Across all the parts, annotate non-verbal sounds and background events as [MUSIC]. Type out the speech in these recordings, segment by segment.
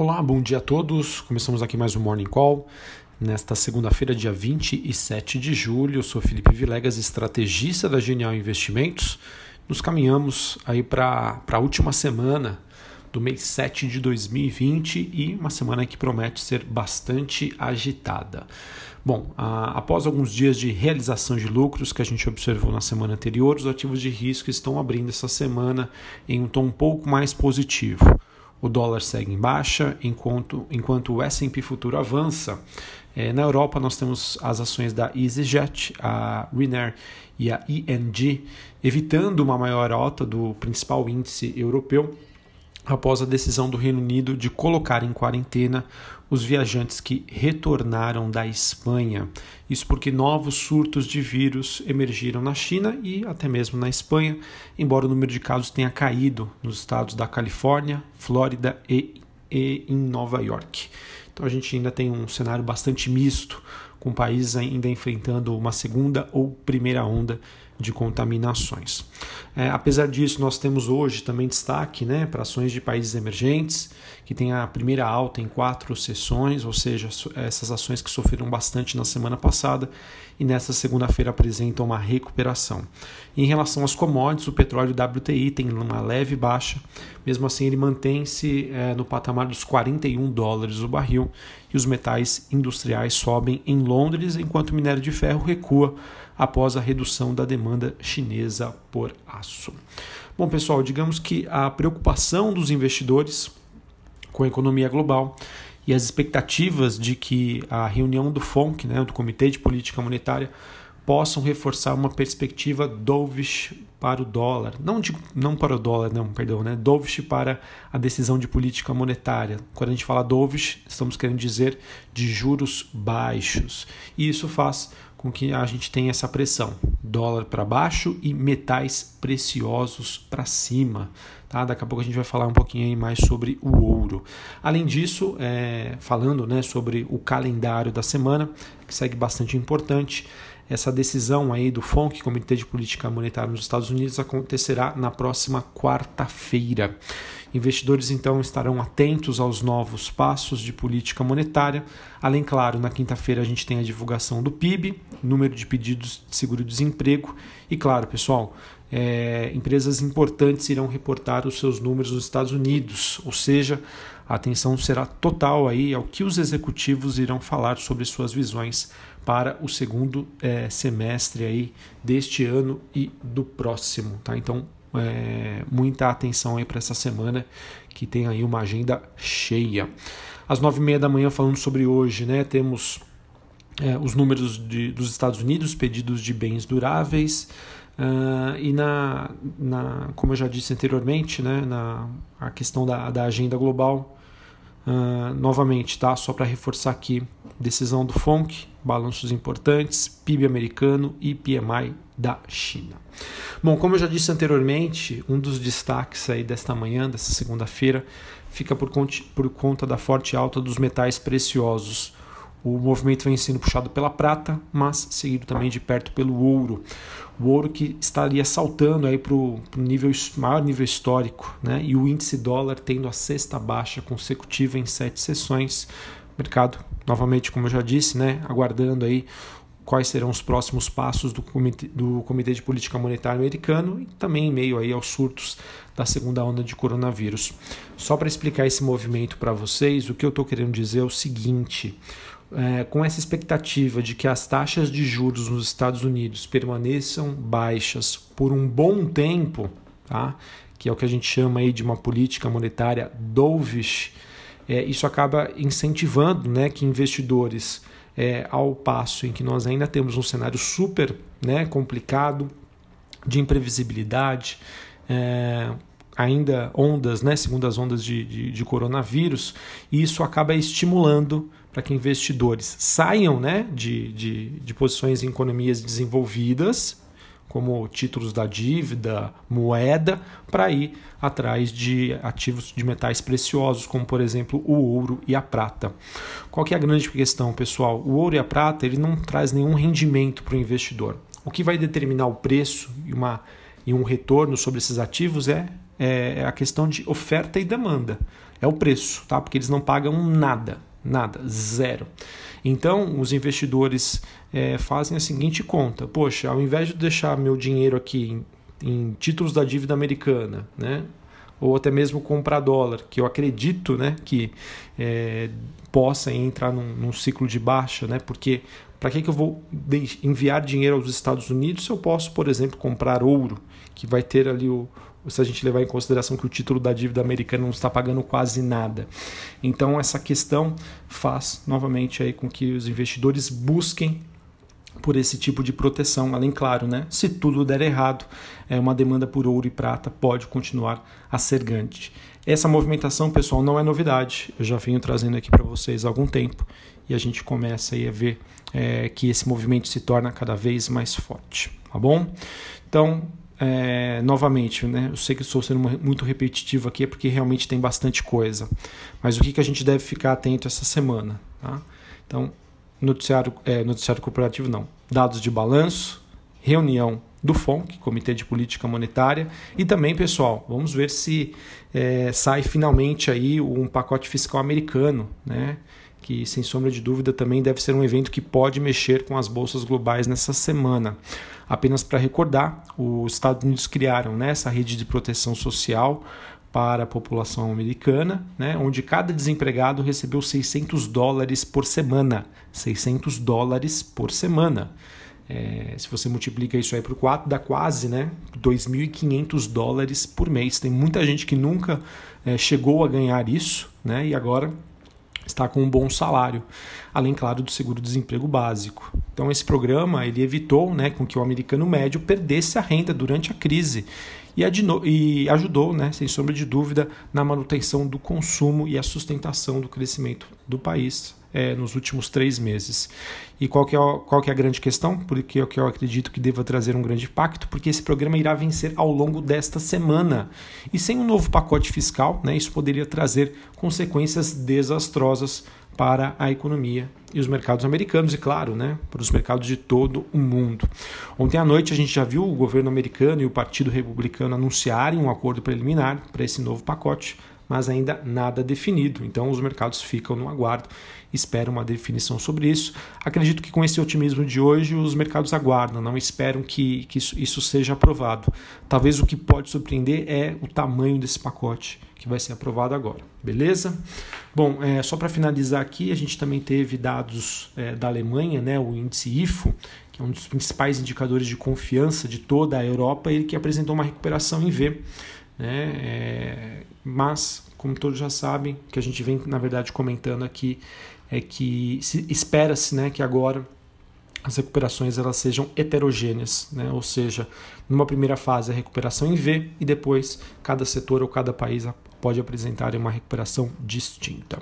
Olá, bom dia a todos. Começamos aqui mais um Morning Call. Nesta segunda-feira, dia 27 de julho, eu sou Felipe Vilegas, estrategista da Genial Investimentos. Nos caminhamos aí para a última semana do mês 7 de 2020 e uma semana que promete ser bastante agitada. Bom, a, após alguns dias de realização de lucros que a gente observou na semana anterior, os ativos de risco estão abrindo essa semana em um tom um pouco mais positivo o dólar segue em baixa, enquanto, enquanto o S&P futuro avança. É, na Europa nós temos as ações da EasyJet, a Ryanair e a ING, evitando uma maior alta do principal índice europeu, após a decisão do Reino Unido de colocar em quarentena os viajantes que retornaram da Espanha. Isso porque novos surtos de vírus emergiram na China e até mesmo na Espanha, embora o número de casos tenha caído nos estados da Califórnia, Flórida e, e em Nova York. Então a gente ainda tem um cenário bastante misto, com países ainda enfrentando uma segunda ou primeira onda de contaminações. É, apesar disso, nós temos hoje também destaque né, para ações de países emergentes, que tem a primeira alta em quatro sessões, ou seja, essas ações que sofreram bastante na semana passada e nesta segunda-feira apresentam uma recuperação. Em relação às commodities, o petróleo WTI tem uma leve baixa, mesmo assim ele mantém-se é, no patamar dos 41 dólares o barril e os metais industriais sobem em Londres, enquanto o minério de ferro recua após a redução da demanda chinesa por aço. Bom, pessoal, digamos que a preocupação dos investidores com a economia global e as expectativas de que a reunião do FONC, né, do Comitê de Política Monetária, possam reforçar uma perspectiva dovish para o dólar, não, de, não para o dólar, não, perdão, né, dovish para a decisão de política monetária. Quando a gente fala dovish, estamos querendo dizer de juros baixos. E isso faz com que a gente tenha essa pressão, dólar para baixo e metais preciosos para cima. Tá? Daqui a pouco a gente vai falar um pouquinho mais sobre o ouro. Além disso, é, falando né, sobre o calendário da semana, que segue bastante importante, essa decisão aí do FONC, Comitê de Política Monetária nos Estados Unidos, acontecerá na próxima quarta-feira. Investidores então estarão atentos aos novos passos de política monetária. Além, claro, na quinta-feira a gente tem a divulgação do PIB, número de pedidos de seguro-desemprego e, claro, pessoal, é, empresas importantes irão reportar os seus números nos Estados Unidos, ou seja, a atenção será total aí ao que os executivos irão falar sobre suas visões para o segundo é, semestre aí deste ano e do próximo, tá? Então, é, muita atenção aí para essa semana que tem aí uma agenda cheia. Às nove e meia da manhã falando sobre hoje, né? Temos é, os números de, dos Estados Unidos, pedidos de bens duráveis, Uh, e na, na, como eu já disse anteriormente, né, na a questão da, da agenda global, uh, novamente, tá? Só para reforçar aqui, decisão do FONC, balanços importantes, PIB americano e PMI da China. Bom, como eu já disse anteriormente, um dos destaques aí desta manhã, dessa segunda-feira, fica por, por conta da forte alta dos metais preciosos. O movimento vem sendo puxado pela prata, mas seguido também de perto pelo ouro. O ouro que estaria saltando aí para o nível, maior nível histórico, né? e o índice dólar tendo a sexta baixa consecutiva em sete sessões. Mercado, novamente, como eu já disse, né? aguardando aí quais serão os próximos passos do Comitê, do Comitê de Política Monetária americano e também em meio aí aos surtos da segunda onda de coronavírus. Só para explicar esse movimento para vocês, o que eu estou querendo dizer é o seguinte: é, com essa expectativa de que as taxas de juros nos Estados Unidos permaneçam baixas por um bom tempo, tá? que é o que a gente chama aí de uma política monetária dovish, é, isso acaba incentivando né, que investidores, é, ao passo em que nós ainda temos um cenário super né, complicado de imprevisibilidade, é, ainda ondas, né, segundas ondas de, de, de coronavírus, e isso acaba estimulando para que investidores saiam né, de, de, de posições em economias desenvolvidas, como títulos da dívida, moeda, para ir atrás de ativos de metais preciosos, como por exemplo o ouro e a prata. Qual que é a grande questão, pessoal? O ouro e a prata ele não traz nenhum rendimento para o investidor. O que vai determinar o preço e, uma, e um retorno sobre esses ativos é é, é a questão de oferta e demanda. é o preço, tá? Porque eles não pagam nada, nada, zero. Então, os investidores é, fazem a seguinte conta: poxa, ao invés de deixar meu dinheiro aqui em, em títulos da dívida americana, né? ou até mesmo comprar dólar, que eu acredito né, que é, possa entrar num, num, ciclo de baixa, né, porque para que, que eu vou enviar dinheiro aos Estados Unidos se eu posso, por exemplo, comprar ouro, que vai ter ali o, se a gente levar em consideração que o título da dívida americana não está pagando quase nada. Então essa questão faz novamente aí com que os investidores busquem por esse tipo de proteção, além claro, né? Se tudo der errado, é uma demanda por ouro e prata pode continuar a ser grande. Essa movimentação, pessoal, não é novidade. Eu já venho trazendo aqui para vocês há algum tempo e a gente começa aí a ver é, que esse movimento se torna cada vez mais forte, tá bom? Então, é, novamente, né, eu sei que estou sendo muito repetitivo aqui, é porque realmente tem bastante coisa. Mas o que, que a gente deve ficar atento essa semana? Tá? Então, noticiário, é, noticiário corporativo não. Dados de balanço, reunião do FONC, Comitê de Política Monetária, e também, pessoal, vamos ver se é, sai finalmente aí um pacote fiscal americano, né? Que sem sombra de dúvida também deve ser um evento que pode mexer com as bolsas globais nessa semana. Apenas para recordar, os Estados Unidos criaram né, essa rede de proteção social para a população americana, né, onde cada desempregado recebeu 600 dólares por semana. 600 dólares por semana. É, se você multiplica isso aí por 4, dá quase né, 2.500 dólares por mês. Tem muita gente que nunca é, chegou a ganhar isso né, e agora está com um bom salário, além, claro, do seguro-desemprego básico. Então, esse programa ele evitou né, com que o americano médio perdesse a renda durante a crise e, e ajudou, né, sem sombra de dúvida, na manutenção do consumo e a sustentação do crescimento do país é, nos últimos três meses. E qual que, é, qual que é a grande questão? Porque é o que eu acredito que deva trazer um grande impacto, porque esse programa irá vencer ao longo desta semana. E sem um novo pacote fiscal, né, isso poderia trazer consequências desastrosas para a economia e os mercados americanos e, claro, né, para os mercados de todo o mundo. Ontem à noite a gente já viu o governo americano e o Partido Republicano anunciarem um acordo preliminar para esse novo pacote mas ainda nada definido. Então os mercados ficam no aguardo, esperam uma definição sobre isso. Acredito que com esse otimismo de hoje os mercados aguardam, não esperam que, que isso, isso seja aprovado. Talvez o que pode surpreender é o tamanho desse pacote que vai ser aprovado agora, beleza? Bom, é, só para finalizar aqui, a gente também teve dados é, da Alemanha, né, o índice IFO, que é um dos principais indicadores de confiança de toda a Europa, ele que apresentou uma recuperação em V né? É, mas, como todos já sabem, o que a gente vem, na verdade, comentando aqui é que espera-se né, que agora as recuperações elas sejam heterogêneas, né? ou seja, numa primeira fase a recuperação em V e depois cada setor ou cada país pode apresentar uma recuperação distinta.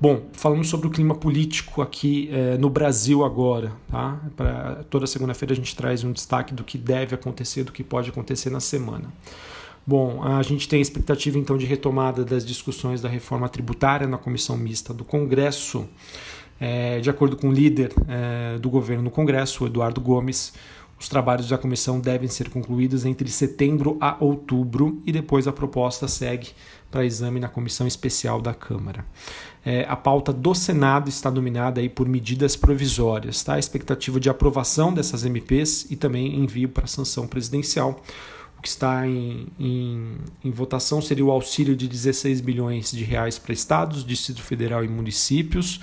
Bom, falamos sobre o clima político aqui eh, no Brasil agora. Tá? Para toda segunda-feira a gente traz um destaque do que deve acontecer, do que pode acontecer na semana. Bom, a gente tem a expectativa então de retomada das discussões da reforma tributária na comissão mista do Congresso. É, de acordo com o líder é, do governo no Congresso, Eduardo Gomes, os trabalhos da comissão devem ser concluídos entre setembro a outubro e depois a proposta segue para exame na comissão especial da Câmara. É, a pauta do Senado está dominada aí por medidas provisórias, tá? a expectativa de aprovação dessas MPs e também envio para sanção presidencial. Que está em, em, em, votação seria o auxílio de 16 bilhões de reais para estados, Distrito Federal e municípios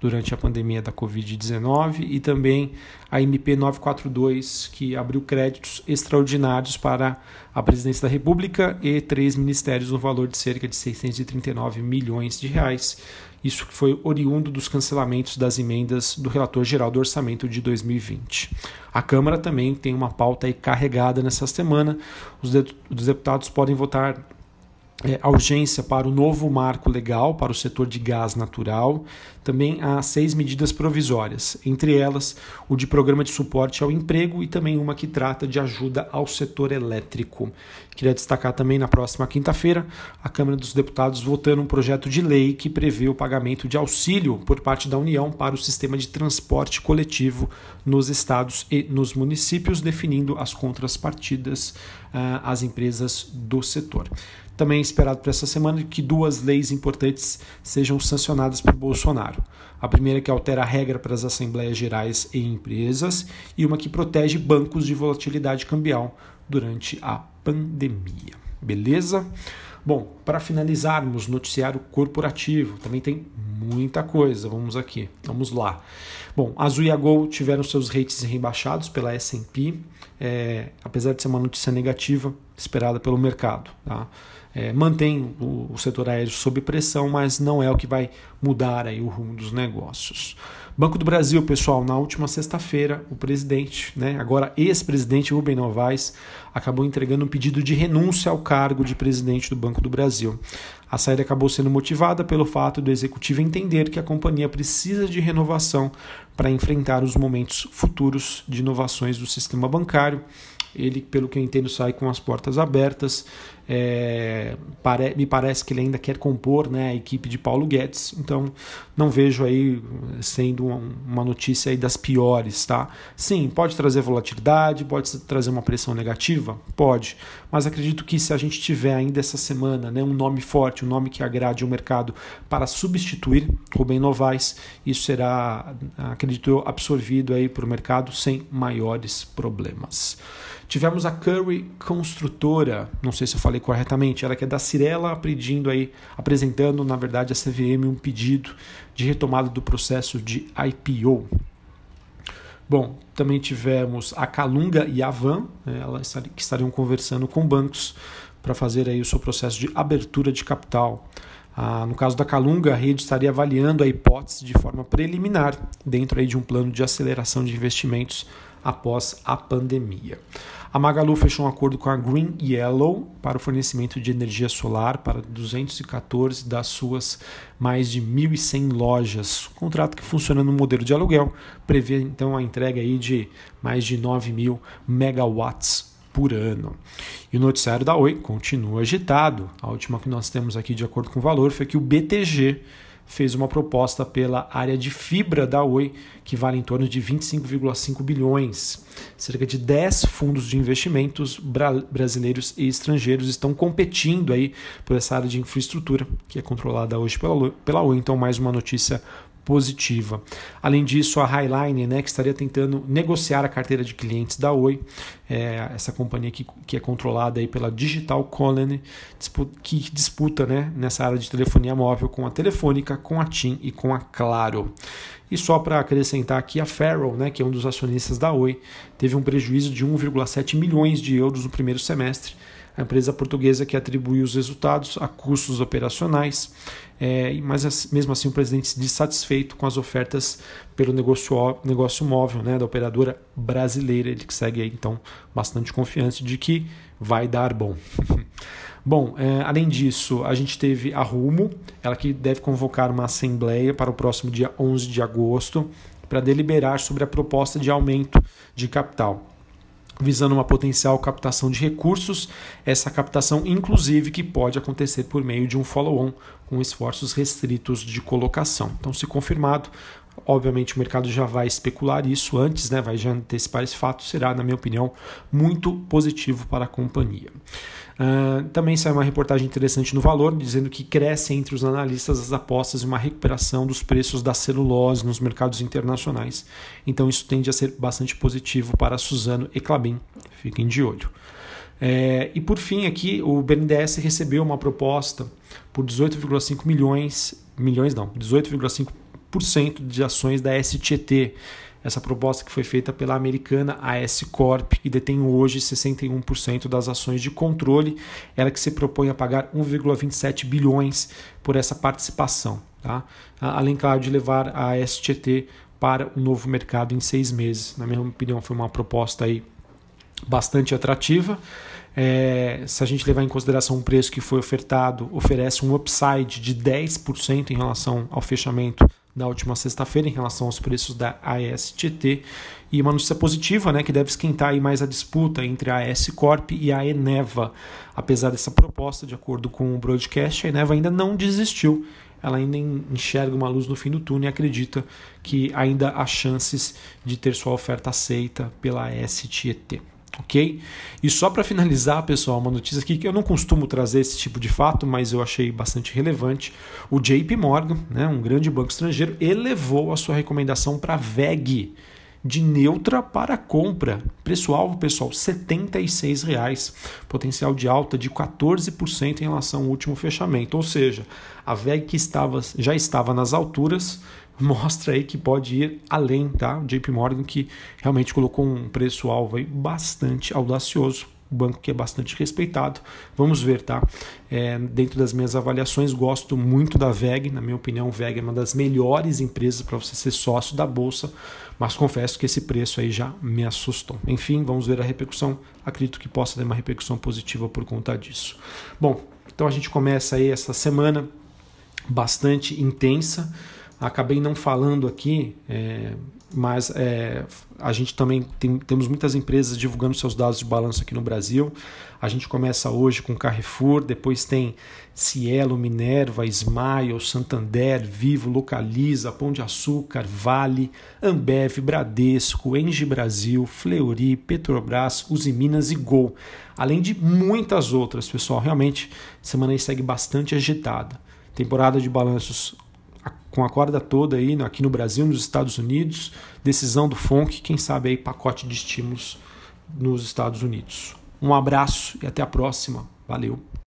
durante a pandemia da Covid-19 e também a MP 942, que abriu créditos extraordinários para a Presidência da República e três ministérios no valor de cerca de 639 milhões de reais. Isso foi oriundo dos cancelamentos das emendas do relator geral do orçamento de 2020. A Câmara também tem uma pauta carregada nessa semana. Os deputados podem votar é, a urgência para o novo marco legal para o setor de gás natural. Também há seis medidas provisórias, entre elas o de programa de suporte ao emprego e também uma que trata de ajuda ao setor elétrico. Queria destacar também na próxima quinta-feira a Câmara dos Deputados votando um projeto de lei que prevê o pagamento de auxílio por parte da União para o sistema de transporte coletivo nos estados e nos municípios, definindo as contrapartidas uh, às empresas do setor. Também é esperado para essa semana que duas leis importantes sejam sancionadas por Bolsonaro. A primeira que altera a regra para as assembleias gerais e empresas e uma que protege bancos de volatilidade cambial durante a pandemia. Beleza? Bom, para finalizarmos, noticiário corporativo, também tem muita coisa, vamos aqui, vamos lá. Bom, Azul e a Gol tiveram seus rates rebaixados pela S&P, é, apesar de ser uma notícia negativa esperada pelo mercado. Tá? É, mantém o, o, setor aéreo sob pressão, mas não é o que vai mudar aí o rumo dos negócios. Banco do Brasil, pessoal, na última sexta-feira, o presidente, né, agora ex-presidente Rubem Novaes, acabou entregando um pedido de renúncia ao cargo de presidente do Banco do Brasil. A saída acabou sendo motivada pelo fato do executivo entender que a companhia precisa de renovação para enfrentar os momentos futuros de inovações do sistema bancário. Ele, pelo que eu entendo, sai com as portas abertas. É, pare, me parece que ele ainda quer compor né, a equipe de Paulo Guedes, então não vejo aí sendo uma notícia aí das piores, tá? Sim, pode trazer volatilidade, pode trazer uma pressão negativa, pode, mas acredito que se a gente tiver ainda essa semana né, um nome forte, um nome que agrade o mercado para substituir Rubem Novaes, isso será, acredito eu, absorvido aí para o mercado sem maiores problemas. Tivemos a Curry Construtora, não sei se eu falei corretamente, ela que é da Cirela pedindo aí, apresentando na verdade a CVM um pedido de retomada do processo de IPO. Bom, também tivemos a Calunga e a Van, né, elas que estariam conversando com bancos para fazer aí o seu processo de abertura de capital. Ah, no caso da Calunga, a rede estaria avaliando a hipótese de forma preliminar dentro aí de um plano de aceleração de investimentos após a pandemia. A Magalu fechou um acordo com a Green Yellow para o fornecimento de energia solar para 214 das suas mais de 1.100 lojas. contrato que funciona no modelo de aluguel prevê então a entrega aí de mais de 9 mil megawatts por ano. E o noticiário da Oi continua agitado. A última que nós temos aqui, de acordo com o valor, foi que o BTG fez uma proposta pela área de fibra da Oi, que vale em torno de 25,5 bilhões. Cerca de 10 fundos de investimentos brasileiros e estrangeiros estão competindo aí por essa área de infraestrutura, que é controlada hoje pela Oi. Então, mais uma notícia positiva. Além disso, a Highline, né, que estaria tentando negociar a carteira de clientes da Oi, é, essa companhia que, que é controlada aí pela Digital Colony, que disputa né, nessa área de telefonia móvel com a Telefônica, com a TIM e com a Claro. E só para acrescentar aqui, a Farrell, né, que é um dos acionistas da Oi, teve um prejuízo de 1,7 milhões de euros no primeiro semestre, a empresa portuguesa que atribui os resultados a custos operacionais, é, mas mesmo assim o presidente se diz satisfeito com as ofertas pelo negócio, negócio móvel né, da operadora brasileira. Ele que segue aí, então bastante confiante de que vai dar bom. [LAUGHS] Bom, é, além disso, a gente teve a Rumo, ela que deve convocar uma assembleia para o próximo dia 11 de agosto para deliberar sobre a proposta de aumento de capital visando uma potencial captação de recursos, essa captação inclusive que pode acontecer por meio de um follow-on com esforços restritos de colocação. Então, se confirmado, obviamente o mercado já vai especular isso antes, né, vai já antecipar esse fato, será, na minha opinião, muito positivo para a companhia. Uh, também saiu uma reportagem interessante no Valor, dizendo que cresce entre os analistas as apostas em uma recuperação dos preços da celulose nos mercados internacionais. Então isso tende a ser bastante positivo para Suzano e Clabin. Fiquem de olho. É, e por fim aqui o BNDES recebeu uma proposta por 18,5 milhões, milhões não, 18,5% de ações da STT essa proposta que foi feita pela americana AS Corp, que detém hoje 61% das ações de controle, ela que se propõe a pagar 1,27 bilhões por essa participação. Tá? Além, claro, de levar a STT para o novo mercado em seis meses. Na minha opinião, foi uma proposta aí bastante atrativa. É, se a gente levar em consideração o preço que foi ofertado, oferece um upside de 10% em relação ao fechamento da última sexta-feira em relação aos preços da ASTT e uma notícia positiva, né, que deve esquentar aí mais a disputa entre a AS Corp e a Eneva. Apesar dessa proposta, de acordo com o broadcast, a Eneva ainda não desistiu. Ela ainda enxerga uma luz no fim do túnel e acredita que ainda há chances de ter sua oferta aceita pela STT. Ok? E só para finalizar, pessoal, uma notícia aqui que eu não costumo trazer esse tipo de fato, mas eu achei bastante relevante. O JP Morgan, né, um grande banco estrangeiro, elevou a sua recomendação para VEG de neutra para compra. Preço-alvo, pessoal, R$ 76,00. Potencial de alta de 14% em relação ao último fechamento. Ou seja, a VEG que estava, já estava nas alturas [LAUGHS] mostra aí que pode ir além, tá? O JP Morgan que realmente colocou um preço-alvo bastante audacioso o banco que é bastante respeitado. Vamos ver, tá? É, dentro das minhas avaliações, gosto muito da VEG. Na minha opinião, VEG é uma das melhores empresas para você ser sócio da bolsa, mas confesso que esse preço aí já me assustou. Enfim, vamos ver a repercussão. Acredito que possa ter uma repercussão positiva por conta disso. Bom, então a gente começa aí essa semana bastante intensa. Acabei não falando aqui. É, mas é, a gente também tem, temos muitas empresas divulgando seus dados de balanço aqui no Brasil. A gente começa hoje com Carrefour, depois tem Cielo, Minerva, Smile, Santander, Vivo, Localiza, Pão de Açúcar, Vale, Ambev, Bradesco, Engie Brasil, Fleury, Petrobras, Uzi Minas e Gol. Além de muitas outras, pessoal. Realmente, semana aí segue bastante agitada. Temporada de balanços com a corda toda aí aqui no Brasil, nos Estados Unidos, decisão do FONC, quem sabe aí pacote de estímulos nos Estados Unidos. Um abraço e até a próxima. Valeu.